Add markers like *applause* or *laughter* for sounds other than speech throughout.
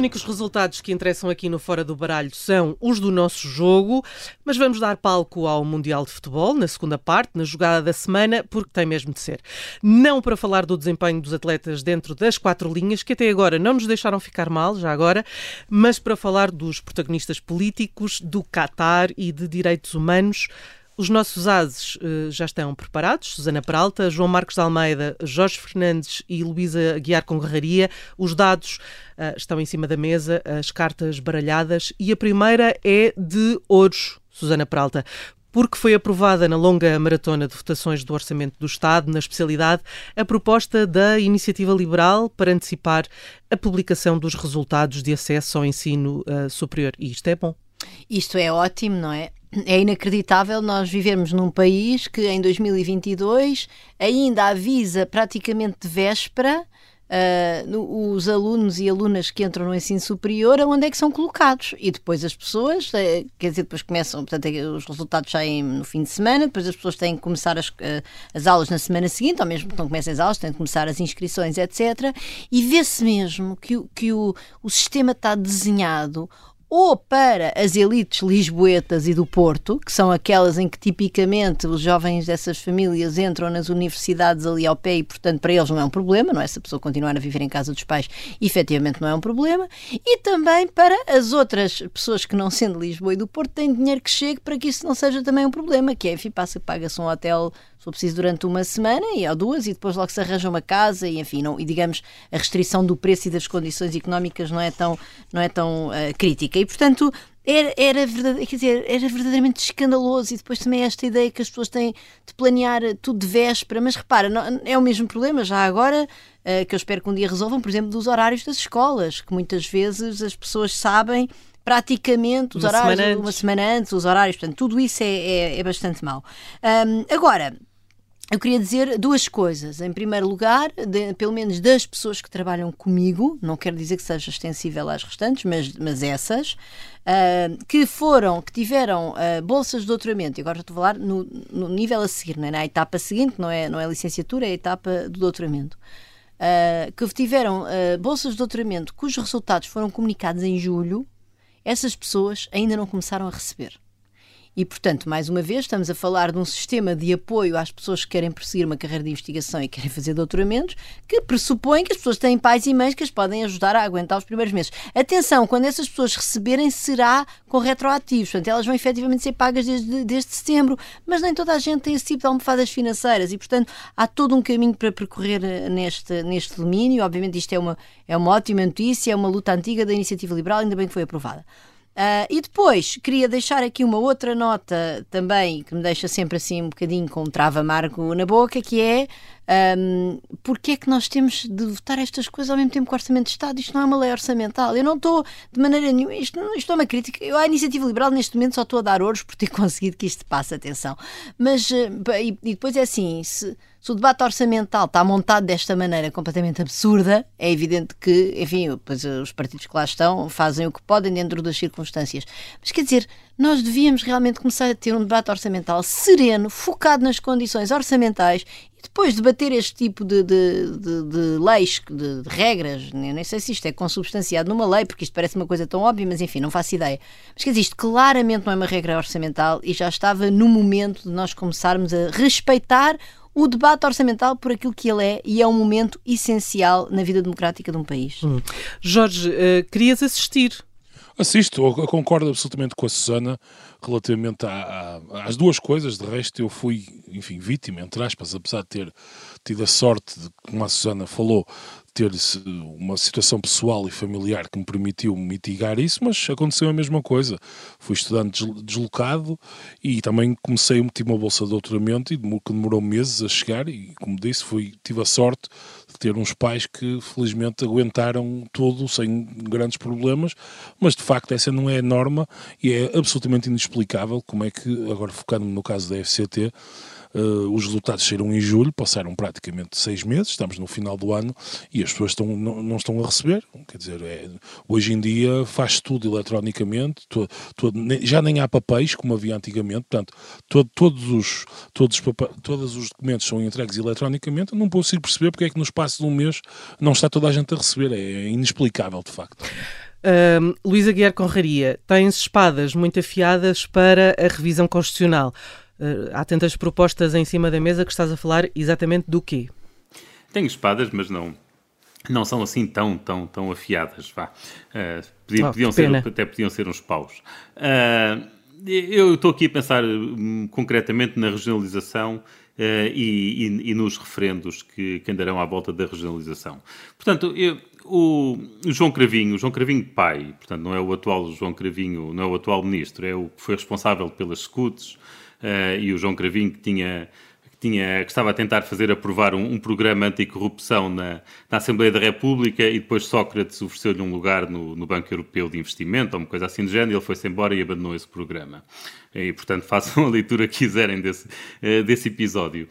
únicos resultados que interessam aqui no Fora do Baralho são os do nosso jogo, mas vamos dar palco ao Mundial de Futebol na segunda parte, na jogada da semana, porque tem mesmo de ser. Não para falar do desempenho dos atletas dentro das quatro linhas, que até agora não nos deixaram ficar mal, já agora, mas para falar dos protagonistas políticos, do Qatar e de direitos humanos. Os nossos ases uh, já estão preparados. Susana Peralta, João Marcos de Almeida, Jorge Fernandes e Luísa Guiar Congarraria. Os dados uh, estão em cima da mesa, as cartas baralhadas. E a primeira é de ouros, Susana Peralta porque foi aprovada na longa maratona de votações do Orçamento do Estado, na especialidade, a proposta da Iniciativa Liberal para antecipar a publicação dos resultados de acesso ao ensino uh, superior. E isto é bom. Isto é ótimo, não é? É inacreditável nós vivermos num país que em 2022 ainda avisa praticamente de véspera uh, os alunos e alunas que entram no ensino superior aonde é que são colocados e depois as pessoas, uh, quer dizer, depois começam, portanto é os resultados saem no fim de semana, depois as pessoas têm que começar as, uh, as aulas na semana seguinte, ou mesmo que não comecem as aulas, têm que começar as inscrições, etc. E vê-se mesmo que, que o, o sistema está desenhado ou para as elites lisboetas e do Porto, que são aquelas em que tipicamente os jovens dessas famílias entram nas universidades ali ao pé e, portanto, para eles não é um problema, não é? Se a pessoa continuar a viver em casa dos pais, efetivamente não é um problema. E também para as outras pessoas que não sendo Lisboa e do Porto têm dinheiro que chegue para que isso não seja também um problema, que é, enfim, passa, paga-se um hotel se for preciso durante uma semana e ou duas e depois logo se arranja uma casa e enfim não, e digamos a restrição do preço e das condições económicas não é tão não é tão uh, crítica. E portanto era, era, verdade, quer dizer, era verdadeiramente escandaloso e depois também esta ideia que as pessoas têm de planear tudo de véspera, mas repara, não, é o mesmo problema já agora uh, que eu espero que um dia resolvam, por exemplo, dos horários das escolas, que muitas vezes as pessoas sabem praticamente os uma horários semana uma semana antes, os horários, portanto, tudo isso é, é, é bastante mau. Um, agora, eu queria dizer duas coisas. Em primeiro lugar, de, pelo menos das pessoas que trabalham comigo, não quero dizer que seja extensível às restantes, mas, mas essas, uh, que foram, que tiveram uh, bolsas de doutoramento, e agora estou a falar no, no nível a seguir, não é? na etapa seguinte, não é, não é licenciatura, é a etapa do doutoramento. Uh, que tiveram bolsas de doutoramento cujos resultados foram comunicados em julho, essas pessoas ainda não começaram a receber. E, portanto, mais uma vez, estamos a falar de um sistema de apoio às pessoas que querem prosseguir uma carreira de investigação e querem fazer doutoramentos, que pressupõe que as pessoas têm pais e mães que as podem ajudar a aguentar os primeiros meses. Atenção, quando essas pessoas receberem, será com retroativos. Portanto, elas vão efetivamente ser pagas desde, desde setembro, mas nem toda a gente tem esse tipo de almofadas financeiras e, portanto, há todo um caminho para percorrer eh, neste, neste domínio. Obviamente, isto é uma, é uma ótima notícia, é uma luta antiga da iniciativa liberal, ainda bem que foi aprovada. Uh, e depois queria deixar aqui uma outra nota também que me deixa sempre assim um bocadinho com um trava amargo na boca, que é um, porque é que nós temos de votar estas coisas ao mesmo tempo que o Orçamento de Estado? Isto não é uma lei orçamental. Eu não estou de maneira nenhuma, isto, isto é uma crítica. Eu, à Iniciativa Liberal, neste momento, só estou a dar ouros por ter *laughs* conseguido que isto passe, atenção. Mas, ah, e, e depois é assim, se, se o debate orçamental está montado desta maneira completamente absurda, é evidente que, enfim, pois os partidos que lá estão fazem o que podem dentro das circunstâncias. Mas quer dizer, nós devíamos realmente começar a ter um debate orçamental sereno, focado nas condições orçamentais e depois debater este tipo de, de, de, de leis, de, regras, eu nem sei se isto é consubstanciado numa lei, porque isto parece uma coisa tão óbvia, mas enfim, não faço ideia. Mas quer dizer, isto claramente não é uma regra orçamental e já estava no momento de nós começarmos a respeitar o debate orçamental por aquilo que ele é e é um momento essencial na vida democrática de um país. Hum. Jorge, uh, querias assistir Assisto, concordo absolutamente com a Susana relativamente às duas coisas. De resto, eu fui, enfim, vítima, entre aspas, apesar de ter tido a sorte, de, como a Susana falou, ter uma situação pessoal e familiar que me permitiu mitigar isso, mas aconteceu a mesma coisa. Fui estudante deslocado e também comecei, tive uma bolsa de doutoramento e que demorou meses a chegar e, como disse, fui, tive a sorte de ter uns pais que felizmente aguentaram tudo sem grandes problemas, mas de facto essa não é a norma e é absolutamente inexplicável como é que, agora focando-me no caso da FCT, Uh, os resultados saíram em julho, passaram praticamente seis meses, estamos no final do ano e as pessoas estão, não, não estão a receber. Quer dizer, é, hoje em dia faz tudo eletronicamente, todo, todo, já nem há papéis como havia antigamente, portanto, todo, todos, os, todos, todos os documentos são entregues eletronicamente. Não consigo perceber porque é que no espaço de um mês não está toda a gente a receber. É inexplicável, de facto. Luísa Guiar Conraria, tens espadas muito afiadas para a revisão constitucional. Uh, há tantas propostas em cima da mesa que estás a falar exatamente do quê? Tenho espadas, mas não, não são assim tão, tão, tão afiadas. Vá. Uh, podiam, oh, podiam ser, até podiam ser uns paus. Uh, eu estou aqui a pensar um, concretamente na regionalização uh, e, e, e, nos referendos que, que, andarão à volta da regionalização. Portanto, eu, o, o, João Cravinho, o João Cravinho pai, portanto, não é o atual João Cravinho, não é o atual ministro, é o que foi responsável pelas SCUTs e o João Cravinho que tinha tinha, que estava a tentar fazer aprovar um, um programa anticorrupção na, na Assembleia da República e depois Sócrates ofereceu-lhe um lugar no, no, Banco Europeu de Investimento, ou uma coisa assim do género, ele foi-se embora e abandonou esse programa. E, portanto, *laughs* façam a leitura que quiserem desse, eh, desse episódio.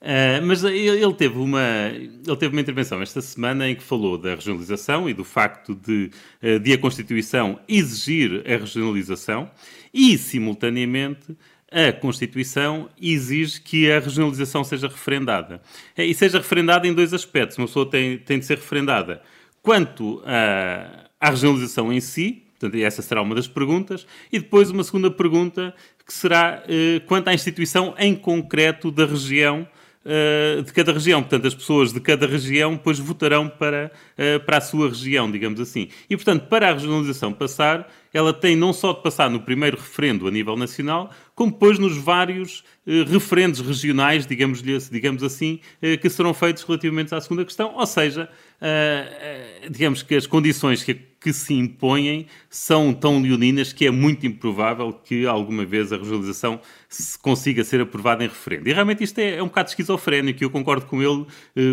Uh, mas ele teve, uma, ele teve uma intervenção esta semana em que falou da regionalização e do facto de, uh, de a Constituição exigir a regionalização e, simultaneamente, a Constituição exige que a regionalização seja referendada. É, e seja referendada em dois aspectos. Uma pessoa tem, tem de ser referendada quanto à, regionalização em si, portanto, essa será uma das perguntas, e depois uma segunda pergunta que será eh, quanto à instituição em concreto da região uh, de cada região. Portanto, as pessoas de cada região depois votarão para, uh, para a sua região, digamos assim. E, portanto, para a regionalização passar, ela tem não só de passar no primeiro referendo a nível nacional, como depois nos vários uh, referendos regionais, digamos, digamos assim, que serão feitos relativamente à segunda questão. Ou seja, uh, digamos que as condições que, que, se impõem são tão leoninas que é muito improvável que alguma vez a regionalização se consiga ser aprovada em referendo. E realmente isto é, é um bocado esquizofrénico e eu concordo com ele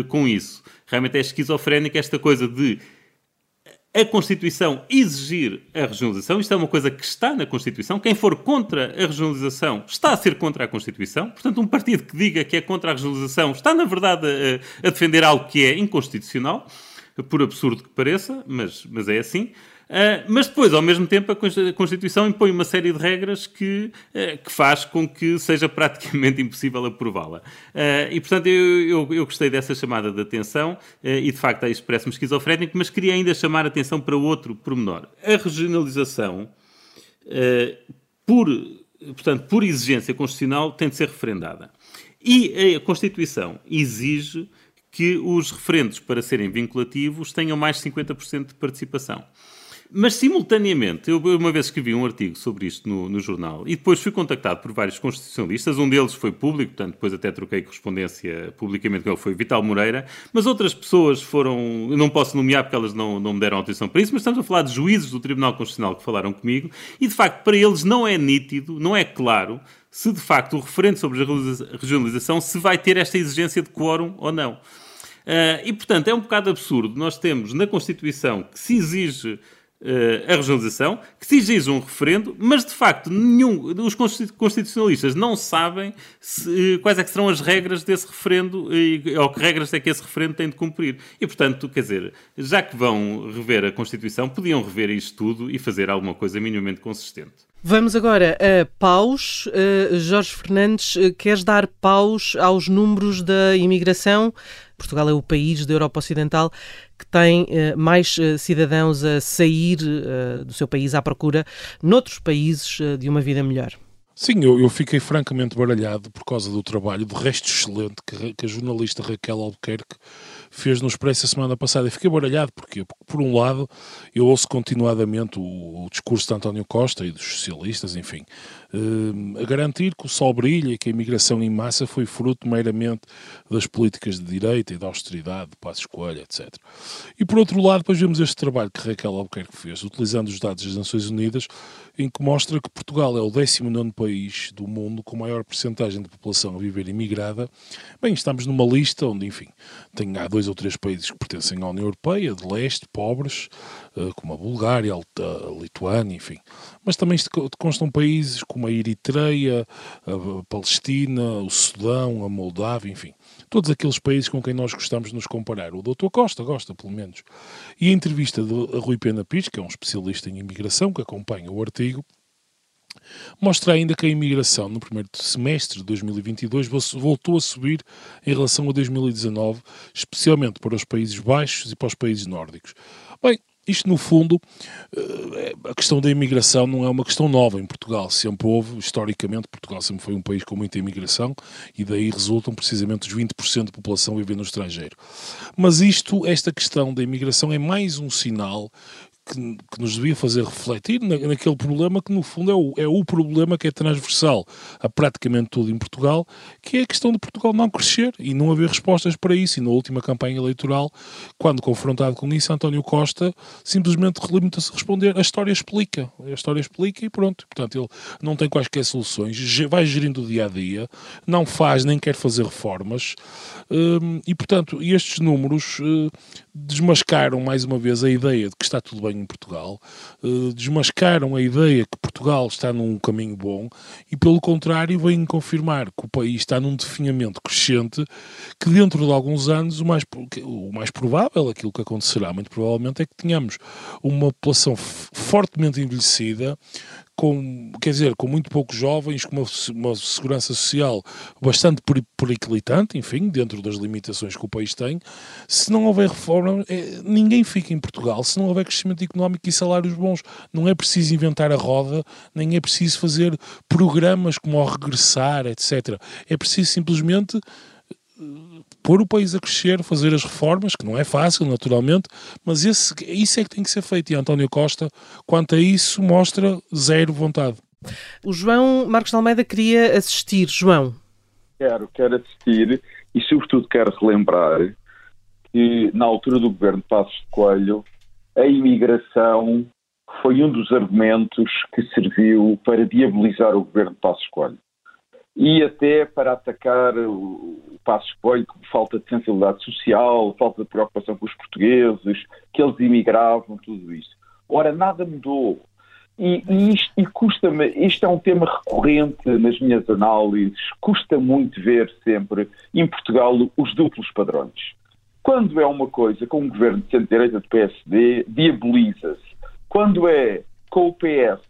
com isso. Realmente é esquizofrénico esta coisa de a Constituição exigir a regionalização. Isto é uma coisa que está na Constituição. Quem for contra a regionalização está a ser contra a Constituição. Portanto, um partido que diga que é contra a regionalização está, na verdade, a, a defender algo que é inconstitucional, por absurdo que pareça, mas, mas é assim. Uh, mas depois, ao mesmo tempo, a Constituição impõe uma série de regras que, uh, que faz com que seja *laughs* praticamente impossível aprová-la. Uh, e, portanto, eu, eu, eu, gostei dessa chamada de atenção e, de facto, isso parece-me esquizofrénico, mas queria ainda chamar a atenção para outro pormenor. A regionalização, por, portanto, por exigência constitucional, tem de ser referendada. E a Constituição exige que os referendos, para serem vinculativos, tenham mais de 50% de participação. Mas, simultaneamente, eu uma vez escrevi um artigo sobre isto no, no, jornal e depois fui contactado por vários constitucionalistas. Um deles foi público, portanto, depois até troquei correspondência publicamente com ele, foi Vital Moreira. Mas outras pessoas foram. Eu não posso nomear porque elas não, não me deram autorização para isso, mas estamos a falar de juízes do Tribunal Constitucional que falaram comigo e, de facto, para eles não é nítido, não é claro se de facto o referente sobre a regionalização se vai ter esta exigência de quórum ou não. Uh, e, portanto, é um bocado absurdo. Nós temos na Constituição que se exige a regionalização, que se exige um referendo, mas de facto nenhum, os constitucionalistas não sabem se, uh, quais é que serão as regras desse referendo e, ou que regras é que esse referendo tem de cumprir. E portanto, quer dizer, já que vão rever a Constituição, podiam rever isto tudo e fazer alguma coisa minimamente consistente. Vamos agora a paus. Uh, Jorge Fernandes, queres dar paus aos números da imigração? Portugal é o país da Europa Ocidental que tem uh, mais cidadãos a sair do seu país à procura noutros países de uma vida melhor. Sim, eu, eu, fiquei francamente baralhado por causa do trabalho, do resto excelente que, que a jornalista Raquel Albuquerque fez no Expresso a semana passada. E fiquei baralhado, porque, porque por um lado, eu ouço continuadamente o, o, discurso de António Costa e dos socialistas, enfim, eh, a garantir que o sol brilha e que a imigração em massa foi fruto meramente das políticas de direita e da austeridade, de passo escolha, etc. E por outro lado, depois vemos este trabalho que Raquel Albuquerque fez, utilizando os dados das Nações Unidas, em que mostra que Portugal é o 19 país do mundo com maior percentagem de população a viver imigrada. Bem, estamos numa lista onde, enfim, tem, há dois ou três países que pertencem à União Europeia, de leste, pobres, como a Bulgária, a Lituânia, enfim. Mas também constam países como a Eritreia, a Palestina, o Sudão, a Moldávia, enfim todos aqueles países com quem nós gostamos de nos comparar. O Dr. Costa gosta, pelo menos. E a entrevista de Rui Pena Pires, que é um especialista em imigração, que acompanha o artigo, mostra ainda que a imigração no primeiro semestre de 2022 voltou a subir em relação a 2019, especialmente para os Países Baixos e para os países nórdicos. Bem, isto, no fundo, eh, a questão da imigração não é uma questão nova em Portugal. Sempre houve, historicamente, Portugal sempre foi um país com muita imigração e daí resultam precisamente os 20% de população vivendo no estrangeiro. Mas isto, esta questão da imigração é mais um sinal que, que, nos devia fazer refletir na, naquele problema que, no fundo, é o, é o problema que é transversal a praticamente tudo em Portugal, que é a questão de Portugal não crescer e não haver respostas para isso. E na última campanha eleitoral, quando confrontado com isso, António Costa simplesmente limita-se a responder: a história explica, a história explica e pronto. Portanto, ele não tem quaisquer soluções, vai gerindo o dia a dia, não faz nem quer fazer reformas hum, e, portanto, estes números hum, desmascaram mais uma vez a ideia de que está tudo bem em Portugal, uh, desmascaram a ideia que Portugal está num caminho bom e, pelo contrário, vêm confirmar que o país está num definhamento crescente que, dentro de alguns anos, o mais, o mais provável, aquilo que acontecerá muito provavelmente, é que tenhamos uma população fortemente envelhecida, com, quer dizer, com muito poucos jovens, com uma, uma segurança social bastante periclitante, enfim, dentro das limitações que o país tem. Se não houver reforma, é, ninguém fica em Portugal. Se não houver crescimento económico e salários bons, não é preciso inventar a roda, nem é preciso fazer programas como ao regressar, etc. É preciso simplesmente pôr o país a crescer, fazer as reformas, que não é fácil, naturalmente, mas esse, isso é que tem que ser feito. E António Costa, quanto a isso, mostra zero vontade. O João Marcos de Almeida queria assistir. João. Quero, quero assistir e, sobretudo, quero relembrar que, na altura do governo de Passos de Coelho, a imigração foi um dos argumentos que serviu para diabolizar o governo de Passos de Coelho e até para atacar o Passos Coelho com falta de sensibilidade social, falta de preocupação com os portugueses, que eles imigravam, tudo isso. Ora, nada mudou. E, e, isto, e custa-me, isto é um tema recorrente nas minhas análises, custa muito ver sempre em Portugal os duplos padrões. Quando é uma coisa com um governo de centro-direita do PSD, diaboliza-se. Quando é com o PS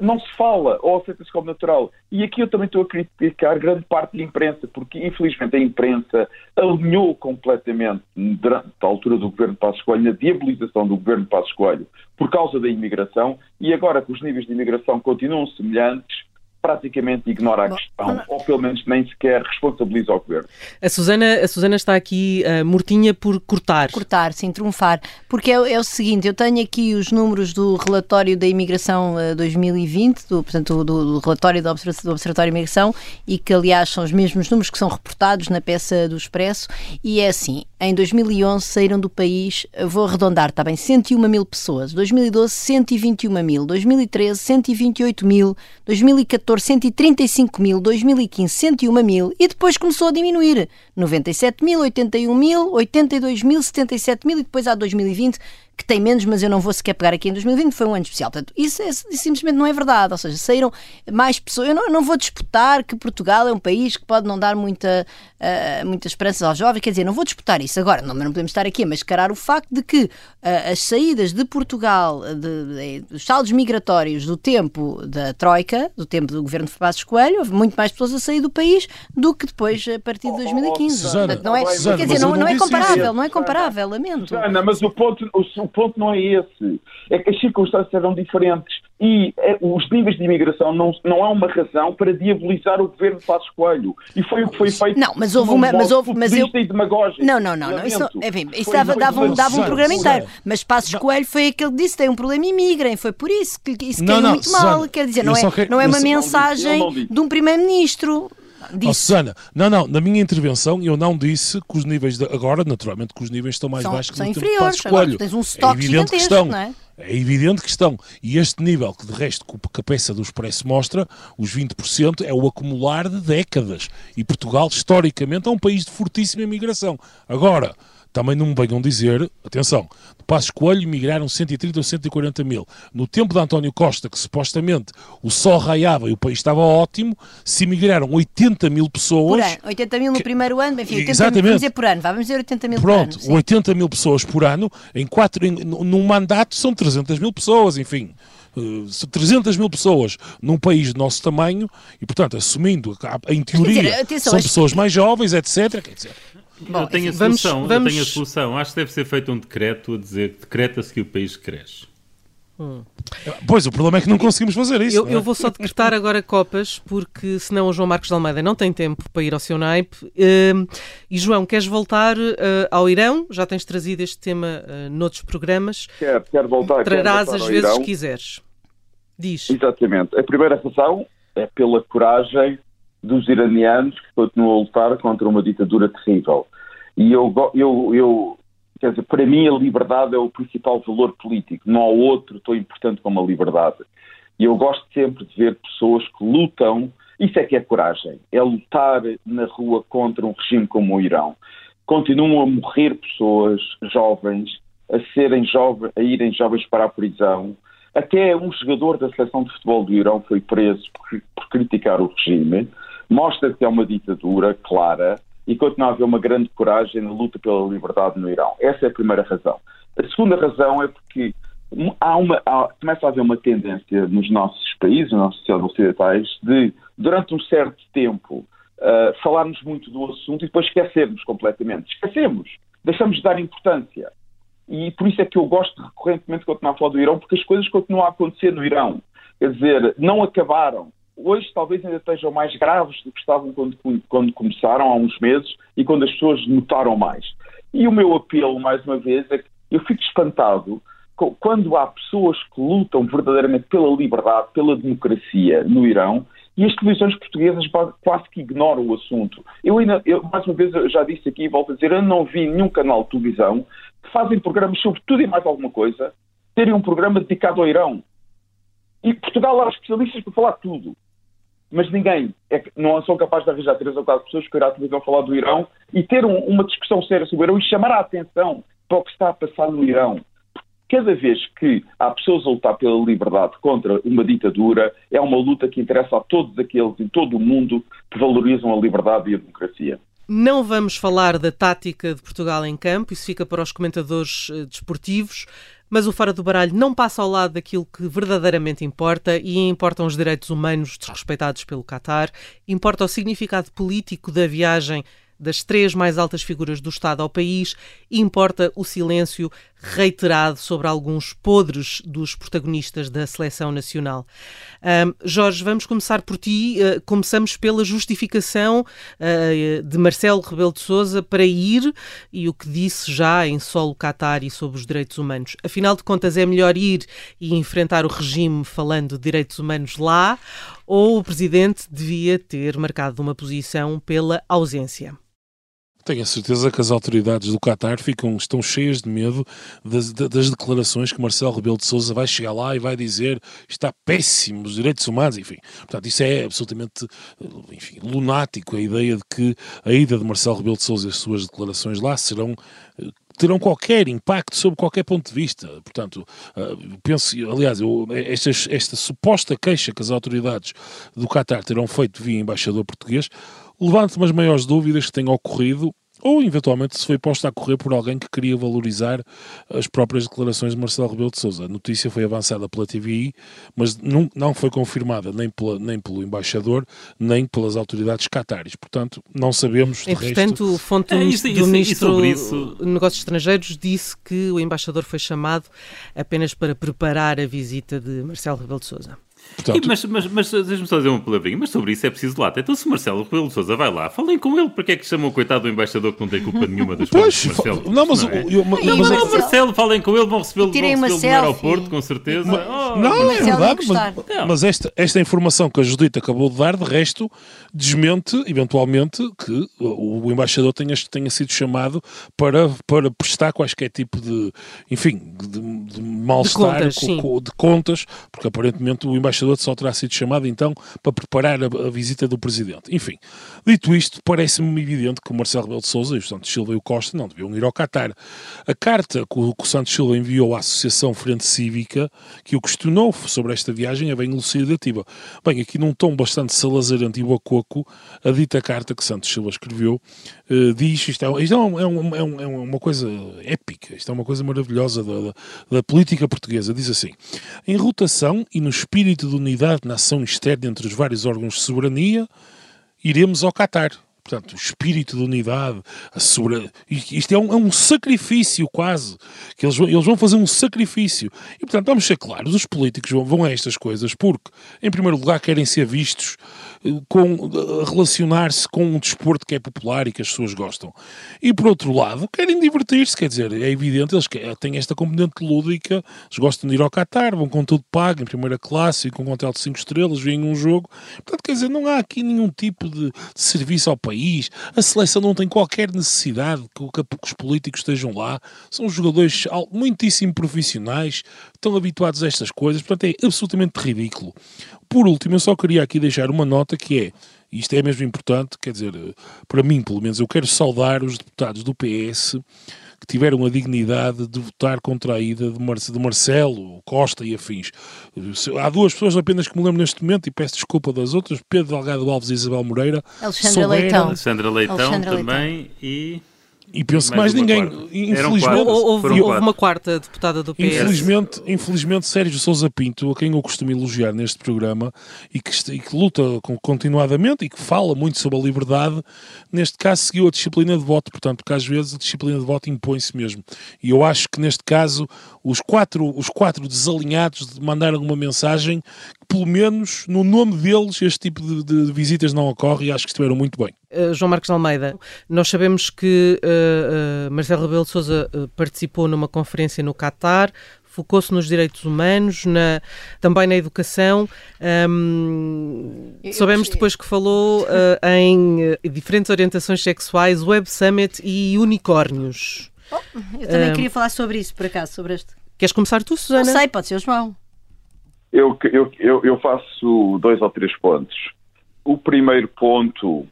não se fala ou aceita-se como natural. E aqui eu também estou a criticar grande parte da imprensa, porque infelizmente a imprensa alinhou completamente, durante a altura do governo Passos Coelho, na diabolização do governo Passos Coelho por causa da imigração, e agora que os níveis de imigração continuam semelhantes, praticamente ignora a questão, ou pelo menos nem sequer responsabiliza o governo. A Susana, a Susana está aqui uh, mortinha por cortar. Cortar, sim, trunfar. Porque é, é, o seguinte, eu tenho aqui os números do relatório da imigração uh, 2020, do, portanto, do, do relatório do Observatório, do Observatório de Imigração, e que aliás são os mesmos números que são reportados na peça do Expresso, e é assim, em 2011 saíram do país, vou arredondar, está bem, 101 mil pessoas, 2012 121 mil, 2013 128 mil, 2014 135 mil, 2015 101 mil. E depois começou a diminuir. 97 mil, 81 mil, 82 mil, 77 mil. E depois há 2020 que tem menos, mas eu não vou sequer pegar aqui em 2020, foi um ano especial. Portanto, isso, é, simplesmente não é verdade. Ou seja, saíram mais pessoas. Eu não, eu não, vou disputar que Portugal é um país que pode não dar muita, uh, muitas esperanças aos jovens. Quer dizer, não vou disputar isso. Agora, não, não podemos estar aqui a mascarar o facto de que uh, as saídas de Portugal, de, de, dos saldos migratórios do tempo da Troika, do tempo do governo de Passos Coelho, houve muito mais pessoas a sair do país do que depois a partir de 2015. Susana, Portanto, não é, Susana, quer dizer, não, não, é comparável, não é comparável, lamento. Susana, mas o ponto, o, o ponto não é esse. É que as circunstâncias eram diferentes e é, os níveis de imigração não, não há uma razão para diabolizar o governo de Passos Coelho. E foi o que foi feito. Não, mas houve uma. Mas houve, mas eu... Não, não, não. não isso, enfim, isso dava, dava, um, dava um programa inteiro. Mas Passos não. Coelho foi aquele que disse: tem um problema, imigrem. Foi por isso que isso caiu muito mal. Quer dizer, não é, não é uma mensagem de um primeiro-ministro. Oh, Susana, não, não, na minha intervenção eu não disse que os níveis de, agora, naturalmente, que os níveis estão mais são, baixos que são no inferiores. tempo Agora, tens um estoque é evidente que estão. não é? É evidente que estão. E este nível, que de resto que a peça do Expresso mostra, os 20%, é o acumular de décadas. E Portugal, historicamente, é um país de fortíssima imigração. Agora, também não me venham dizer, atenção, de Passos Coelho migraram 130 ou 140 mil. No tempo de António Costa, que supostamente o sol raiava e o país estava ótimo, se migraram 80 mil pessoas. Por ano, 80 mil no que, primeiro ano, enfim, 80 exatamente. mil, vamos dizer por ano, vamos dizer 80 mil Pronto, por ano. 80 mil pessoas por ano, em quatro, em, num mandato são 300 mil pessoas, enfim. 300 eh, mil pessoas num país do nosso tamanho e, portanto, assumindo, em teoria, dizer, atenção, são pessoas mais jovens, etc. Dizer, Bom, eu tenho a solução, vamos, vamos... eu tenho a solução. Acho que deve ser feito um decreto a dizer que decreta-se que o país cresce. Hum. Pois, o problema é que não conseguimos fazer isso. Eu, é? eu, vou só decretar agora Copas, porque senão o João Marcos de Almeida não tem tempo para ir ao seu naipe. Uh, e João, queres voltar uh, ao Irão? Já tens trazido este tema uh, noutros programas. Quero, quero voltar. Trarás quero voltar as vezes que quiseres. Diz. Exatamente. A primeira razão é pela coragem dos iranianos que continuam a lutar contra uma ditadura terrível. E eu, eu, eu Quer dizer, para mim a liberdade é o principal valor político. Não há outro tão importante como a liberdade. E eu gosto sempre de ver pessoas que lutam. Isso é que é coragem. É lutar na rua contra um regime como o Irão. Continuam a morrer pessoas jovens, a serem jovens, a irem jovens para a prisão. Até um jogador da seleção de futebol do Irão foi preso por, por criticar o regime. Mostra que é uma ditadura clara e continua a haver uma grande coragem na luta pela liberdade no Irão. Essa é a primeira razão. A segunda razão é porque há uma, há, começa a haver uma tendência nos nossos países, nos nossos sociedades ocidentais, de, durante um certo tempo, uh, falarmos muito do assunto e depois esquecermos completamente. Esquecemos. Deixamos de dar importância. E por isso é que eu gosto recorrentemente de continuar a falar do Irão, porque as coisas continuam a acontecer no Irão. Quer dizer, não acabaram hoje talvez ainda estejam mais graves do que estavam quando, quando começaram, há uns meses, e quando as pessoas notaram mais. E o meu apelo, mais uma vez, é que eu fico espantado quando há pessoas que lutam verdadeiramente pela liberdade, pela democracia no Irão, e as televisões portuguesas quase que ignoram o assunto. Eu ainda, eu, mais uma vez, já disse aqui e volto a dizer, eu não vi nenhum canal de televisão que fazem programas sobre tudo e mais alguma coisa, terem um programa dedicado ao Irão. E Portugal há especialistas para falar tudo mas ninguém é, não são capazes de arranjar três ou quatro pessoas que irá televisão falar do Irão e ter um, uma discussão séria sobre o Irão e chamar a atenção para o que está a passar no Irão. Cada vez que há pessoas a lutar pela liberdade contra uma ditadura, é uma luta que interessa a todos aqueles em todo o mundo que valorizam a liberdade e a democracia. Não vamos falar da tática de Portugal em campo, isso fica para os comentadores eh, desportivos. Mas o Fora do Baralho não passa ao lado daquilo que verdadeiramente importa e importam os direitos humanos desrespeitados pelo Qatar, importa o significado político da viagem das três mais altas figuras do Estado ao país, importa o silêncio reiterado sobre alguns podres dos protagonistas da seleção nacional. Um, Jorge, vamos começar por ti. Uh, começamos pela justificação uh, de Marcelo Rebelo de Sousa para ir e o que disse já em solo Qatar sobre os direitos humanos. Afinal de contas, é melhor ir e enfrentar o regime falando de direitos humanos lá ou o presidente devia ter marcado uma posição pela ausência? Tenho a certeza que as autoridades do Qatar ficam, estão cheias de medo das, das, declarações que Marcelo Rebelo de Sousa vai chegar lá e vai dizer está péssimo os direitos humanos, enfim. Portanto, isso é absolutamente enfim, lunático, a ideia de que a ida de Marcelo Rebelo de Sousa e as suas declarações lá serão terão qualquer impacto sobre qualquer ponto de vista. Portanto, penso, aliás, eu, esta, esta suposta queixa que as autoridades do Qatar terão feito via embaixador português levanta umas maiores dúvidas que tenham ocorrido ou eventualmente se foi posta a correr por alguém que queria valorizar as próprias declarações de Marcelo Rebelo de Sousa. A notícia foi avançada pela TVI, mas não, não foi confirmada nem, pela, nem pelo embaixador, nem pelas autoridades cataris. Portanto, não sabemos de Entretanto, resto... fonte do, é, isso, do Ministro de Negócios Estrangeiros disse que o embaixador foi chamado apenas para preparar a visita de Marcelo Rebelo de Sousa. Portanto... E, mas, mas, mas deixa-me só dizer uma palavrinha, mas sobre isso é preciso lá. Então, se o Marcelo Rebelo de Souza vai lá, falem com ele, porque é que chamam o coitado do embaixador que não tem culpa nenhuma das coisas do Marcelo? Não, mas, não, é? eu, mas, mas, mas, Marcelo, falem com ele, vão recebê-lo recebê no aeroporto, com certeza. Mas, oh, não, é verdade, mas, mas, esta, esta informação que a Judita acabou de dar, de resto, desmente, eventualmente, que o, embaixador tenha, tenha sido chamado para, para prestar quaisquer tipo de, enfim, de, de mal-estar, de, de, contas, porque aparentemente o embaixador só terá sido chamado então para preparar a, a visita do Presidente. Enfim, dito isto, parece-me evidente que o Marcelo Rebelo de Sousa e o Santos Silva e o Costa não deviam ir ao Qatar. A carta que o, que o Santos Silva enviou à Associação Frente Cívica, que o questionou sobre esta viagem, é bem elucidativa. Bem, aqui num tom bastante salazarante e bacoco, a dita carta que Santos Silva escreveu uh, diz, isto, é, isto é, um, é, um, é, é, uma coisa épica, isto é uma coisa maravilhosa da, da, da política portuguesa, diz assim, em rotação e no espírito de unidade na ação externa entre os vários órgãos de soberania, iremos ao Qatar. portanto, o espírito de unidade, a sobre... isto é um, é um, sacrifício quase, que eles vão, eles vão fazer um sacrifício. E, portanto, vamos ser claros, os políticos vão, vão a estas coisas porque, em primeiro lugar, querem ser vistos com relacionar-se com um desporto que é popular e que as pessoas gostam. E por outro lado, querem divertir-se, quer dizer, é evidente, eles têm esta componente lúdica, eles gostam de ir ao Qatar, vão com tudo pago, em primeira classe, com um hotel de 5 estrelas, veem um jogo. Portanto, quer dizer, não há aqui nenhum tipo de, de serviço ao país, a seleção não tem qualquer necessidade que, que os políticos estejam lá, são jogadores muitíssimo profissionais, estão habituados a estas coisas, portanto é absolutamente ridículo. Por último, eu só queria aqui deixar uma nota que é, isto é mesmo importante, quer dizer, para mim pelo menos, eu quero saudar os deputados do PS que tiveram a dignidade de votar contra a ida de, Mar de Marcelo, Costa e afins. Há duas pessoas apenas que me lembro neste momento e peço desculpa das outras, Pedro Delgado Alves e Isabel Moreira. Alexandra Leitão. Alexandra Leitão Alexandra também Leitão. e e penso que mais, ninguém. Infelizmente, houve, houve uma quarta deputada do PS. Infelizmente, infelizmente Sérgio Sousa Pinto, a quem eu costumo elogiar neste programa e que, e que luta continuadamente e que fala muito sobre a liberdade, neste caso seguiu a disciplina de voto, portanto, porque às vezes a disciplina de voto impõe-se mesmo. E eu acho que neste caso os quatro, os quatro desalinhados mandaram uma mensagem que, pelo menos, no nome deles, este tipo de, de visitas não ocorre e acho que estiveram muito bem. Uh, João Marcos Almeida, nós sabemos que uh, uh, Marcelo Rebelo de Sousa participou numa conferência no Catar, focou-se nos direitos humanos, na, também na educação. Um, soubemos depois que falou *laughs* em diferentes orientações sexuais, Web Summit e unicórnios. Oh, eu também queria falar sobre isso, por acaso, sobre este. Queres começar tu, Susana? Não sei, pode ser o João. Eu, eu, eu, eu faço dois ou três pontos. O primeiro ponto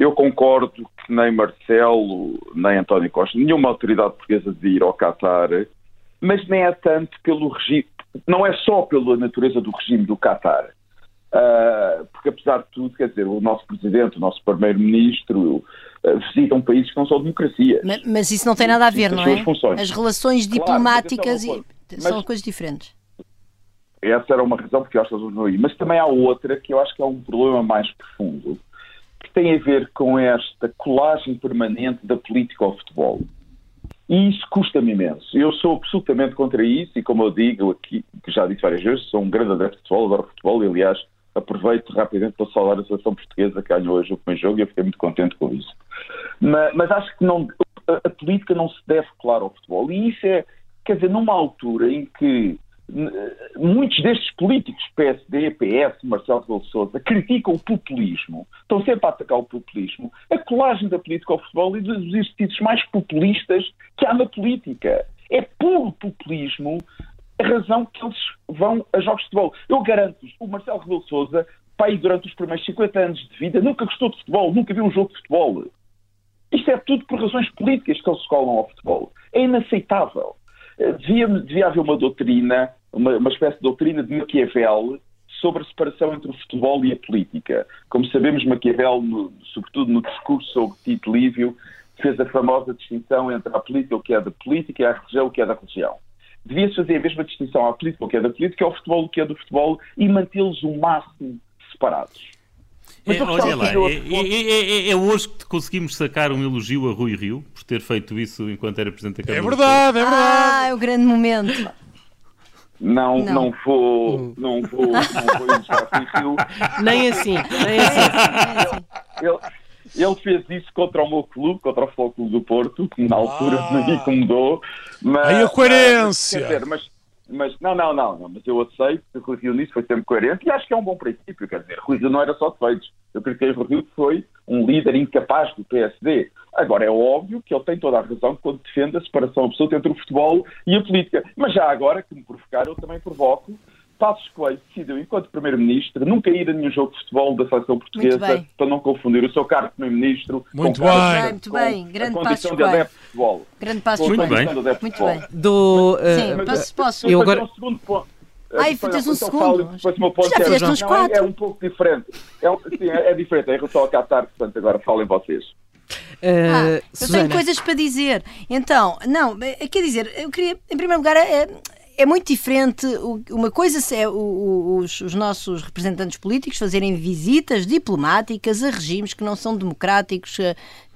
eu concordo que nem Marcelo, nem António Costa, nenhuma autoridade portuguesa devia ir ao Qatar, mas nem é tanto pelo regime, não é só pela natureza do regime do Qatar. Uh, porque apesar de tudo, quer dizer, o nosso presidente, o nosso primeiro-ministro uh, visitam países que não são democracias. Mas, mas, isso não tem nada a ver, não é? Funções. As relações diplomáticas claro, é são coisas diferentes. Essa era uma razão porque eu acho que eles não ir. Mas também há outra que eu acho que é um problema mais profundo que tem a ver com esta colagem permanente da política ao futebol. E isso custa-me imenso. Eu sou absolutamente contra isso e, como eu digo aqui, que já disse várias vezes, sou um grande adepto de futebol, adoro futebol e, aliás, aproveito rapidamente para saudar a seleção portuguesa que ganhou hoje o primeiro jogo e eu fiquei muito contente com isso. Mas, mas acho que não, a, a, política não se deve colar ao futebol. E isso é, quer dizer, numa altura em que muitos destes políticos, PSD, PS, Marcelo Rebelo Sousa, criticam o populismo, estão sempre a atacar o populismo, a colagem da política ao futebol e dos exercícios mais populistas que há na política. É puro populismo a razão que eles vão a jogos de futebol. Eu garanto-vos, o Marcelo Rebelo Sousa, pai, durante os primeiros 50 anos de vida, nunca gostou de futebol, nunca viu um jogo de futebol. Isto é tudo por razões políticas que eles colam ao futebol. É inaceitável. Devia, devia haver uma doutrina uma, uma espécie de doutrina de Maquiavel sobre a separação entre o futebol e a política. Como sabemos, Maquiavel, no, sobretudo no discurso sobre Tito Lívio, fez a famosa distinção entre a política, o que é da política, e a religião, o que é da religião. Devia-se fazer a mesma distinção à política, o que é da política, e ao futebol, o que é do futebol, e mantê-los o máximo separados. É, olha lá, é, é, é, é, hoje que conseguimos sacar um elogio a Rui Rio por ter feito isso enquanto era Presidente da Câmara. É verdade, é verdade. Ah, é o grande momento. Não, não, não vou, hum. não vou, não vou *laughs* Nem assim, nem assim. Ele, ele fez isso contra o meu clube, contra o Futebol Clube do Porto, que na altura ah. me *laughs* incomodou. Mas, Aí a coerência! Mas, dizer, mas, mas não, não, não, não, mas eu aceito que o Rui Rio nisso foi sempre coerente e acho que é um bom princípio, quer dizer, Rui Rio não era só defeitos. Eu critiquei o Rui Rio foi um líder incapaz do PSD. Agora, é óbvio que ele tem toda a razão quando defende a separação absoluta entre o futebol e a política. Mas já agora, que me provocar, eu também provoco. Passos Coelho decidiu, enquanto Primeiro-Ministro, nunca ir a nenhum jogo de futebol da seleção portuguesa para não confundir o seu cargo de Primeiro-Ministro muito com, bem. muito bem. Grande a condição de adepto de futebol. Grande Passos Muito bem. Muito bem. Do, uh, Sim, posso, posso. Eu agora... Um segundo ponto. Ai, fizeste um então, segundo. Falo, já fizeste uns quatro. É, é, um pouco diferente. É, sim, é, é diferente em relação ao Qatar, portanto, agora falem vocês. Uh, ah, eu tenho coisas para dizer. Então, não, eh, quer dizer, eu queria, em primeiro lugar, é, muito diferente. Uma coisa é os, os nossos representantes políticos fazerem visitas diplomáticas a regimes que não são democráticos,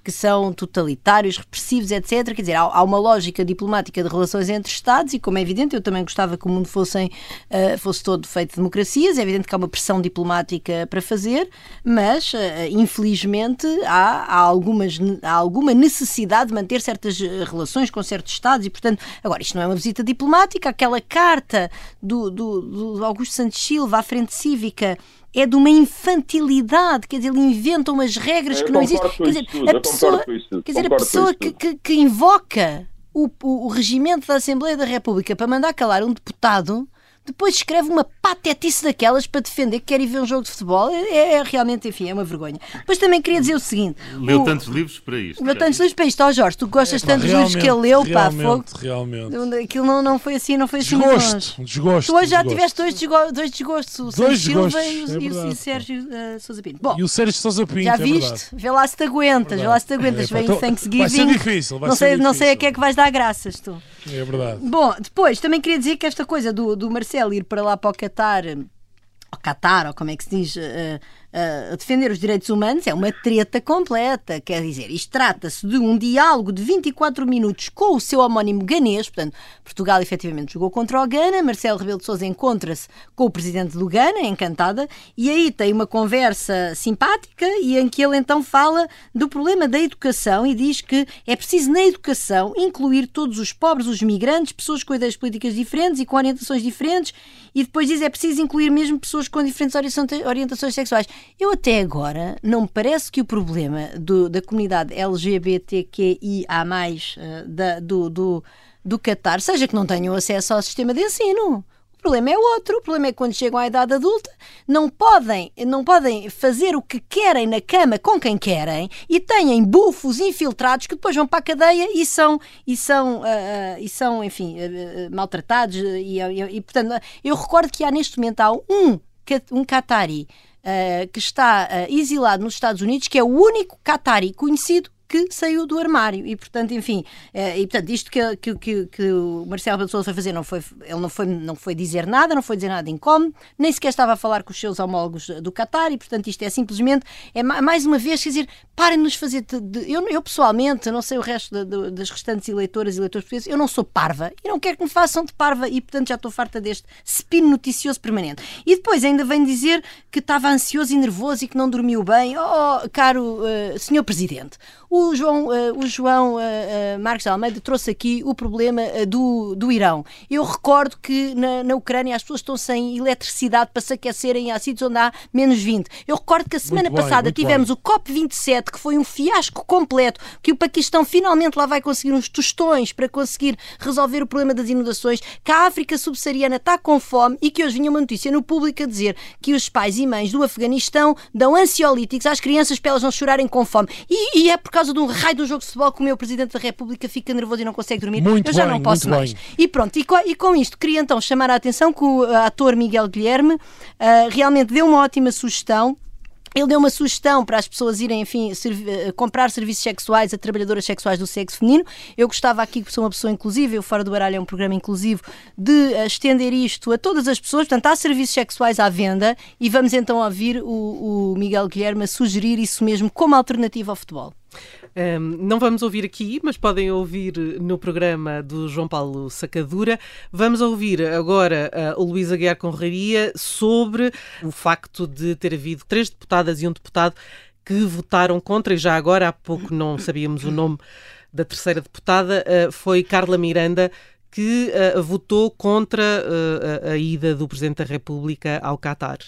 que são totalitários, repressivos, etc. Quer dizer, há, há, uma lógica diplomática de relações entre Estados e, como é evidente, eu também gostava que o mundo fossem, uh, fosse todo feito de democracias. É evidente que há uma pressão diplomática para fazer, mas, uh, infelizmente, há, há, algumas, há alguma necessidade de manter certas eh, relações com certos Estados e, portanto, agora, isto não é uma visita diplomática. Aquela carta do, do, do Augusto Santos Silva à Frente Cívica é de uma infantilidade, quer dizer, ele inventa umas regras eu que não existem. Quer dizer, a pessoa, quer dizer, a pessoa que, que, que invoca o, o, o regimento da Assembleia da República para mandar calar um deputado depois escreve uma patetice daquelas para defender que quer ir ver um jogo de futebol. É, é, é realmente, enfim, é uma vergonha. Depois também queria dizer o seguinte: leu o, tantos livros para isto. Leu tantos livros para isto, ó oh, Jorge, tu gostas é, tanto dos livros que ele leu, pá, fogo. Realmente. Aquilo não, não foi assim, não foi assim. Desgosto, desgosto. Tu hoje já tiveste dois, desgo dois desgostos, o dois Silva e, o, é e o Sérgio uh, Sousa Pinto. Bom, e o Sérgio Sousa Pinto. Já é viste? Vê lá se te aguentas, vê lá se te aguentas. Vem então, Thanksgiving. Vai ser difícil, vai não sei, Não sei a que é que vais dar graças, tu. É verdade. Bom, depois também queria dizer que esta coisa do, do Marcelo ir para lá para o Qatar, ao Qatar, ou como é que se diz, uh, defender os direitos humanos é uma treta completa. Quer dizer, isto trata-se de um diálogo de 24 minutos com o seu homónimo ganês. Portanto, Portugal efetivamente jogou contra o Gana. Marcelo Rebelo de Sousa encontra-se com o presidente do Gana, encantada, e aí tem uma conversa simpática e em que ele então fala do problema da educação e diz que é preciso na educação incluir todos os pobres, os migrantes, pessoas com ideias políticas diferentes e com orientações diferentes, e depois diz é preciso incluir mesmo pessoas com diferentes orientações sexuais. Eu até agora não me parece que o problema do, da comunidade LGBTQIA+, uh, da, do, do, do Qatar seja que não tenham acesso ao sistema de ensino. O problema é outro. O problema é que quando chegam à idade adulta não podem, não podem fazer o que querem na cama com quem querem e têm bufos infiltrados que depois vão para a cadeia e são, e são, uh, e são enfim, uh, maltratados. E, e, e, portanto, eu recordo que há neste momento há um, um Qatari uh, que está uh, exilado nos Estados Unidos, que é o único Qatari conhecido que saiu do armário. E portanto enfim eh, e portanto isto que, que, que, que o Marcelo Rebelo foi fazer não foi ele não foi não foi dizer nada não foi dizer nada incómodo nem sequer estava a falar com os seus homólogos do Qatar e portanto isto é simplesmente é mais uma vez quer dizer parem de nos fazer de, de, eu, eu pessoalmente não sei o resto de, das restantes eleitoras e eleitores portugueses eu não sou parva e não quero que me façam de parva e portanto já estou farta deste spin noticioso permanente. E depois ainda vem dizer que estava ansioso e nervoso e que não dormiu bem. Oh caro uh, senhor presidente o João, uh, o João uh, uh, Marcos Almeida trouxe aqui o problema do, do Irão. Eu recordo que na, na Ucrânia as pessoas estão sem eletricidade para se aquecerem há sítios onde há menos 20. Eu recordo que a semana muito passada bem, tivemos bem. o COP27, que foi um fiasco completo, que o Paquistão finalmente lá vai conseguir uns tostões para conseguir resolver o problema das inundações, que a África subsaariana está com fome e que hoje vinha uma notícia no público a dizer que os pais e mães do Afeganistão dão ansiolíticos às crianças para elas não chorarem com fome. E, e é por causa causa de um raio do jogo de futebol que o meu Presidente da República fica nervoso e não consegue dormir. Muito eu já bem, não posso mais. Bem. E pronto, e com, e com, isto queria então chamar a atenção que o ator Miguel Guilherme uh, realmente deu uma ótima sugestão ele deu uma sugestão para as pessoas irem, enfim, eh, comprar serviços sexuais a trabalhadoras sexuais do sexo feminino. Eu gostava aqui, que sou uma pessoa inclusiva, eu Fora do Baralho é um programa inclusivo, de eh, estender isto a todas as pessoas. Portanto, há serviços sexuais à venda e vamos então ouvir o, o Miguel Guilherme a sugerir isso mesmo como alternativa ao futebol. Um, não vamos ouvir aqui, mas podem ouvir no programa do João Paulo Sacadura. Vamos ouvir agora uh, o Luís Aguiar Conraria sobre o facto de ter havido três deputadas e um deputado que votaram contra, e já agora há pouco não sabíamos o nome da terceira deputada, uh, foi Carla Miranda, que uh, votou contra a, ida do Presidente da República ao Qatar.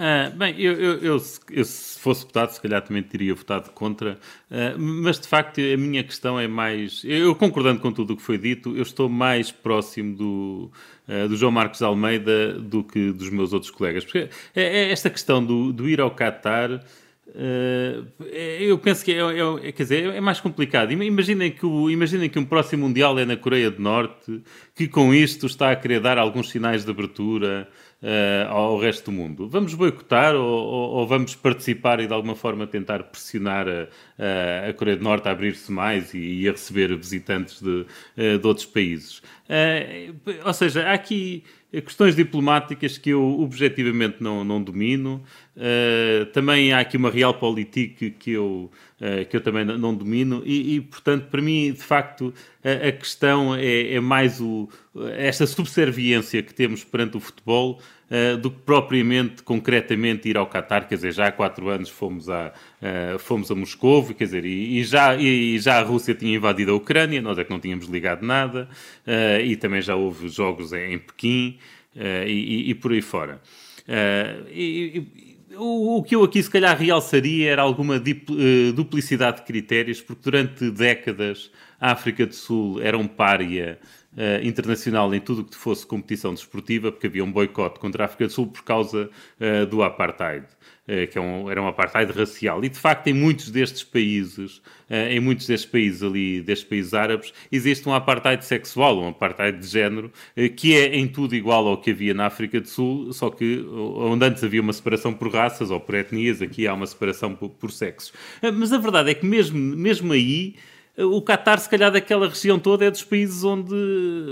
Uh, bem, eu, eu, eu, eu, se fosse votado, se calhar também teria votado contra, uh, mas de facto a minha questão é mais. Eu, concordando com tudo o que foi dito, eu estou mais próximo do, uh, do João Marcos Almeida do que dos meus outros colegas. Porque é, é esta questão do, do ir ao Qatar. eu penso que é, é, é, quer dizer, é mais complicado. Imaginem que, o, imaginem que um próximo Mundial é na Coreia do Norte, que com isto está a querer dar alguns sinais de abertura uh, ao resto do mundo? Vamos boicotar ou, ou, ou, vamos participar e de alguma forma tentar pressionar a, a Coreia do Norte a abrir-se mais e, e, a receber visitantes de, uh, de outros países? Uh, ou seja, há aqui questões diplomáticas que eu objetivamente não, não domino. Uh, também há aqui uma realpolitik que eu, uh, que eu também não domino, e, e, portanto, para mim, de facto, a, a questão é, é, mais o, esta subserviência que temos perante o futebol uh, do que propriamente, concretamente, ir ao Qatar. Quer dizer, já há quatro anos fomos a, fomos a Moscou, quer dizer, e, e já, e, já a Rússia tinha invadido a Ucrânia, nós é que não tínhamos ligado nada, e também já houve jogos em, em Pequim e, por aí fora. e, o, que eu aqui se calhar realçaria era alguma uh, duplicidade de critérios, porque durante décadas a África do Sul era um pária uh, internacional em tudo o que fosse competição desportiva, porque havia um boicote contra a África do Sul por causa uh, do apartheid. Eh, que é um, era um apartheid racial. E de facto, em muitos destes países, em muitos destes países ali, destes países árabes, existe um apartheid sexual, um apartheid de género, que é em tudo igual ao que havia na África do Sul, só que onde antes havia uma separação por raças ou por etnias, aqui há uma separação por, por sexos. Mas a verdade é que mesmo, mesmo aí, o Qatar, se calhar, daquela região toda é dos países onde,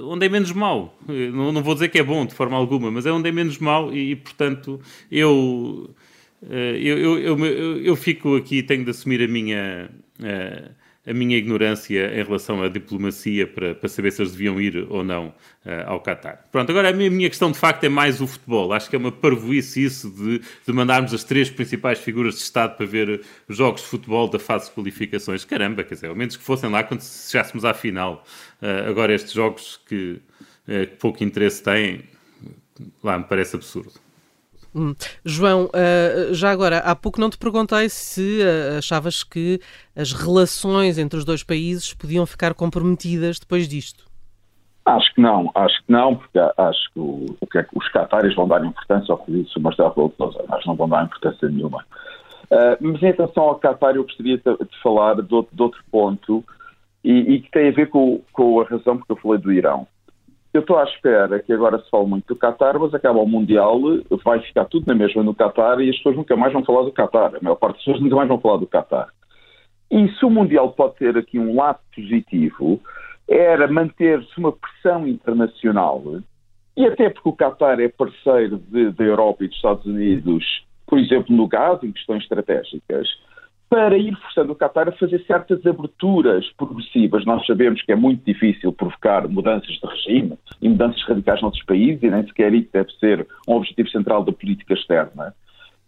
onde é menos mau. Não, não vou dizer que é bom de forma alguma, mas é onde é menos mau e, e portanto, eu eh, eu, eu, eu, eu, fico aqui, tenho de assumir a minha, eh, a minha ignorância em relação à diplomacia para, para saber se eles deviam ir ou não eh, ao Qatar. Pronto, agora a minha questão de facto é mais o futebol. Acho que é uma parvoíce isso de, de mandarmos as três principais figuras de Estado para ver jogos de futebol da fase de qualificações. Caramba, quer dizer, ao menos que fossem lá quando chegássemos à final. Agora estes jogos que, que pouco interesse têm, lá me parece absurdo. Hum. João, uh, já agora, há pouco não te perguntei se uh, achavas que as relações entre os dois países podiam ficar comprometidas depois disto. Acho que não, acho que não, porque acho que, o, o que, é que os catares vão dar importância ao que disse o Marcelo Rebelo mas não vão dar importância nenhuma. Uh, mas em relação ao Qatar, eu gostaria de, de falar de outro, de outro ponto e, e, que tem a ver com, com a razão porque eu falei do Irão. Eu estou à espera que agora se fale muito do Qatar, mas acaba o Mundial, vai ficar tudo na mesma no Qatar e as pessoas nunca mais vão falar do Qatar. A maior parte das pessoas nunca mais vão falar do Qatar. E se o Mundial pode ter aqui um lado positivo, era manter-se uma pressão internacional, e até porque o Qatar é parceiro da Europa e dos Estados Unidos, por exemplo, no gás, em questões estratégicas, para ir forçando o Qatar a fazer certas aberturas progressivas. Nós sabemos que é muito difícil provocar mudanças de regime e mudanças radicais noutros países, e nem sequer isso deve ser um objetivo central da política externa,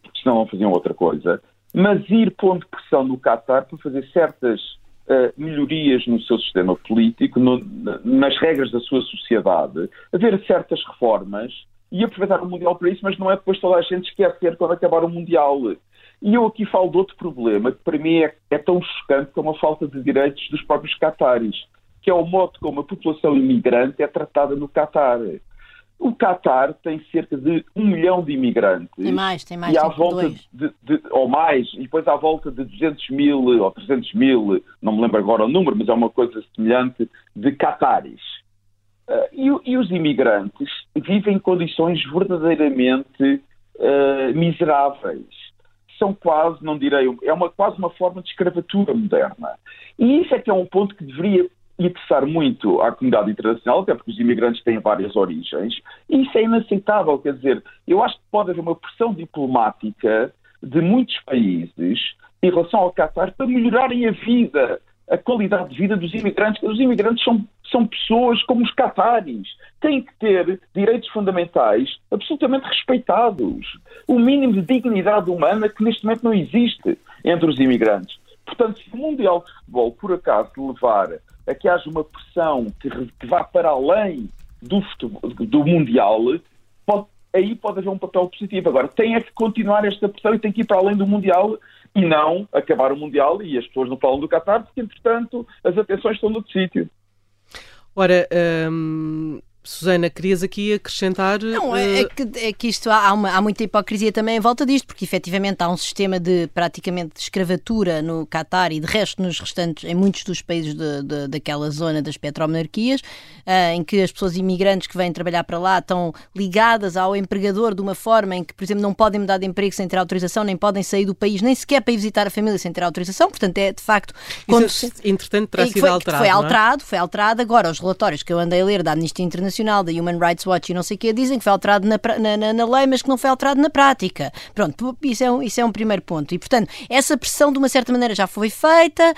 porque senão não faziam outra coisa. Mas ir pondo pressão no Qatar para fazer certas uh, melhorias no seu sistema político, no, nas regras da sua sociedade, haver certas reformas e aproveitar o Mundial para isso, mas não é depois toda a gente esquecer quando acabar o Mundial e eu aqui falo de outro problema que para mim é, é tão chocante como a falta de direitos dos próprios cataris, que é o modo como a população imigrante é tratada no Catar. O Catar tem cerca de um milhão de imigrantes. Tem mais, tem mais. E à volta de, de, ou mais, e depois à volta de 200 mil ou 300 mil, não me lembro agora o número, mas é uma coisa semelhante, de cataris. Uh, e, e, os imigrantes vivem em condições verdadeiramente uh, miseráveis são quase, não direi, é uma, quase uma forma de escravatura moderna. E isso é que é um ponto que deveria interessar muito à comunidade internacional, até porque os imigrantes têm várias origens, e isso é inaceitável. Quer dizer, eu acho que pode haver uma pressão diplomática de muitos países em relação ao Qatar para melhorarem a vida a qualidade de vida dos imigrantes. Os imigrantes são, são pessoas como os cataris. Têm que ter direitos fundamentais absolutamente respeitados. O mínimo de dignidade humana que neste momento não existe entre os imigrantes. Portanto, se o Mundial de Futebol, por acaso, levar a que haja uma pressão que, que vá para além do, futebol, do Mundial, pode, aí pode haver um papel positivo. Agora, tem é que continuar esta pressão e tem que ir para além do Mundial e não acabar o Mundial e as pessoas não falam do Qatar, porque, entretanto, as atenções estão no sítio. Ora, hum, Susana, querias aqui acrescentar. Não, é, uh... que, é que isto há, uma, há muita hipocrisia também em volta disto, porque efetivamente há um sistema de praticamente de escravatura no Catar e de resto nos restantes, em muitos dos países de, de, daquela zona das petromonarquias, uh, em que as pessoas imigrantes que vêm trabalhar para lá estão ligadas ao empregador de uma forma em que, por exemplo, não podem mudar de emprego sem ter autorização, nem podem sair do país, nem sequer para ir visitar a família sem ter autorização. Portanto, é de facto. Quando... Isso, entretanto, terá sido foi, alterado. Foi é? alterado, é? foi alterado. Agora, os relatórios que eu andei a ler da Amnistia Internacional, da Human Rights Watch e não sei o quê, dizem que foi alterado na, na, na, lei, mas que não foi alterado na prática. Pronto, isso é, um, isso é um primeiro ponto. E, portanto, essa pressão, de uma certa maneira, já foi feita.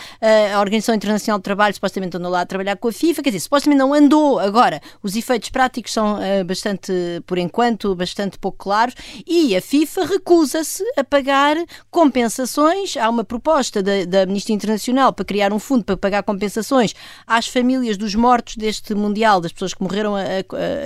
A Organização Internacional do Trabalho supostamente andou lá a trabalhar com a FIFA, quer dizer, supostamente não andou. Agora, os efeitos práticos são uh, bastante, por enquanto, bastante pouco claros e a FIFA recusa-se a pagar compensações. Há uma proposta da, da Amnistia Internacional para criar um fundo para pagar compensações às famílias dos mortos deste Mundial, das pessoas que morreram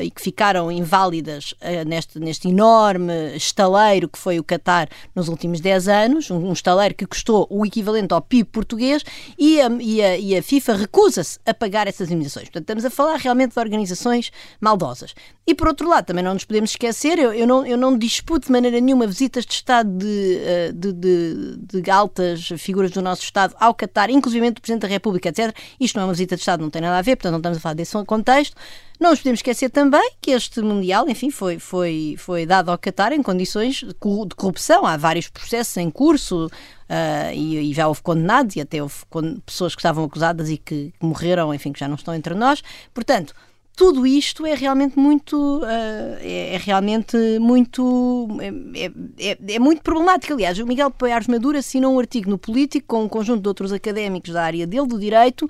e que ficaram inválidas neste, neste enorme estaleiro que foi o Qatar nos últimos 10 anos, um, um estaleiro que custou o equivalente ao PIB português e a, e e FIFA recusa-se a pagar essas indemnizações. Portanto, estamos a falar realmente de organizações maldosas. E por outro lado, também não nos podemos esquecer, eu, eu, não, eu não disputo de maneira nenhuma visitas de Estado de, eh, de, de, de altas figuras do nosso Estado ao Qatar, inclusive do Presidente da República, etc. Isto não é uma visita de Estado, não tem nada a ver, portanto não estamos a falar desse contexto. Não nos podemos esquecer também que este Mundial, enfim, foi, foi, foi dado ao Qatar em condições de corrupção. Há vários processos em curso uh, e, e, já houve condenados e até houve pessoas que estavam acusadas e que morreram, enfim, que já não estão entre nós. Portanto, tudo isto é realmente muito uh, é, é, realmente muito é, é, é, é, muito problemático aliás o Miguel Poiares Maduro assinou um artigo no Político com um conjunto de outros académicos da área dele do direito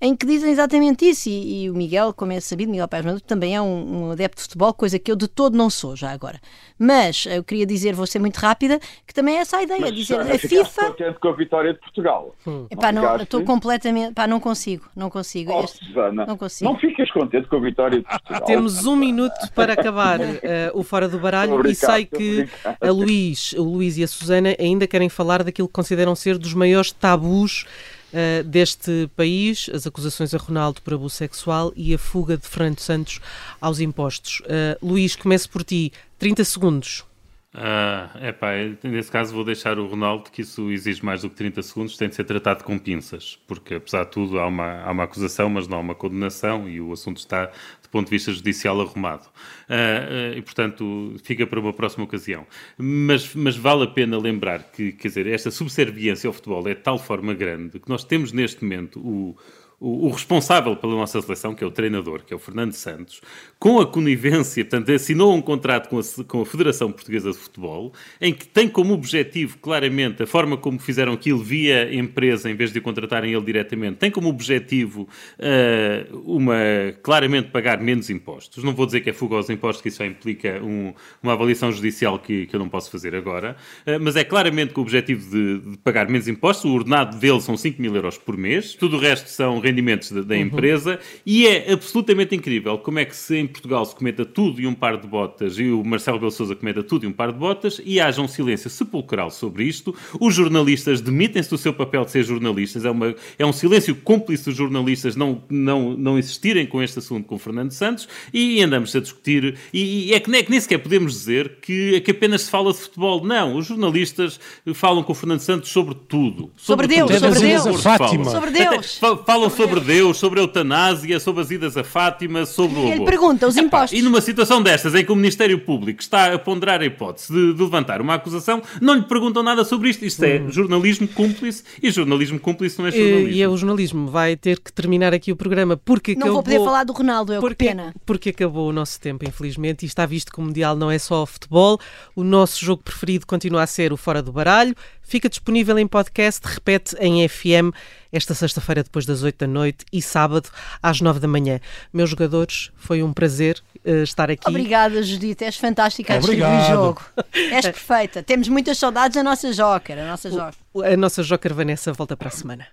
em que dizem exatamente isso. E, e o Miguel, como é sabido, Miguel Pérez Maduro também é um, um, adepto de futebol, coisa que eu de todo não sou já agora. Mas eu queria dizer, vou ser muito rápida, que também é essa a ideia, Mas, dizer a FIFA. contente com a vitória de Portugal. Hum. Epá, não, estou completamente. Pá, não consigo, não consigo. Oh, este... Susana, não consigo. Não ficas contente com a vitória de Portugal. Temos um minuto para acabar uh, *laughs* o Fora do Baralho e sei que a Luís, o Luís e a Susana ainda querem falar daquilo que consideram ser dos maiores tabus uh, deste país, as acusações a Ronaldo por abuso sexual e a fuga de Fernando Santos aos impostos. Uh, Luís, comece por ti. 30 segundos. Ah, é pá, nesse caso vou deixar o Ronaldo, que isso exige mais do que 30 segundos, tem de ser tratado com pinças, porque apesar de tudo há uma, há uma acusação, mas não há uma condenação e o assunto está, do ponto de vista judicial, arrumado. Ah, ah, e portanto fica para uma próxima ocasião. Mas, mas vale a pena lembrar que, quer dizer, esta subserviência ao futebol é de tal forma grande que nós temos neste momento o o, responsável pela nossa seleção, que é o treinador, que é o Fernando Santos, com a conivência, portanto, assinou um contrato com a, com a Federação Portuguesa de Futebol, em que tem como objetivo, claramente, a forma como fizeram aquilo via empresa, em vez de o contratarem ele diretamente, tem como objetivo uh, uma, claramente pagar menos impostos. Não vou dizer que é fuga aos impostos, que isso já implica um, uma avaliação judicial que, que eu não posso fazer agora, uh, mas é claramente com o objetivo de, de pagar menos impostos. O ordenado dele são 5 mil euros por mês, tudo o resto são rendimentos da, da uhum. empresa e é absolutamente incrível como é que se em Portugal se cometa tudo e um par de botas e o Marcelo Belo Souza cometa tudo e um par de botas e haja um silêncio sepulcral sobre isto. Os jornalistas demitem-se do seu papel de ser jornalistas. É, uma, é um silêncio cúmplice dos jornalistas não, não, não insistirem com este assunto com Fernando Santos e andamos a discutir. E, e é, que, é que nem sequer podemos dizer que, é que apenas se fala de futebol. Não, os jornalistas falam com o Fernando Santos sobre tudo. Sobre, sobre Deus, tudo. sobre Deus. Fátima. Sobre Deus. Falam sobre Deus, sobre a eutanásia, sobre as idas a Fátima, sobre o. Ele pergunta os impostos. E numa situação destas em que o Ministério Público está a ponderar a hipótese de, de levantar uma acusação, não lhe perguntam nada sobre isto. Isto é hum. jornalismo cúmplice e jornalismo cúmplice não é jornalismo. E, e é o jornalismo. Vai ter que terminar aqui o programa porque não acabou... vou poder falar do Ronaldo, é porque, pena. Porque acabou o nosso tempo, infelizmente, e está visto que o Mundial não é só futebol. O nosso jogo preferido continua a ser o Fora do Baralho. Fica disponível em podcast, repete em FM esta sexta-feira depois das 8 da noite e sábado às 9 da manhã. Meus jogadores, foi um prazer uh, estar aqui. Obrigada, Judite, és fantástica a descrever o jogo. *laughs* És perfeita. Temos muitas saudades da nossa Joker, a nossa Joker. A nossa Joker Vanessa volta para a semana.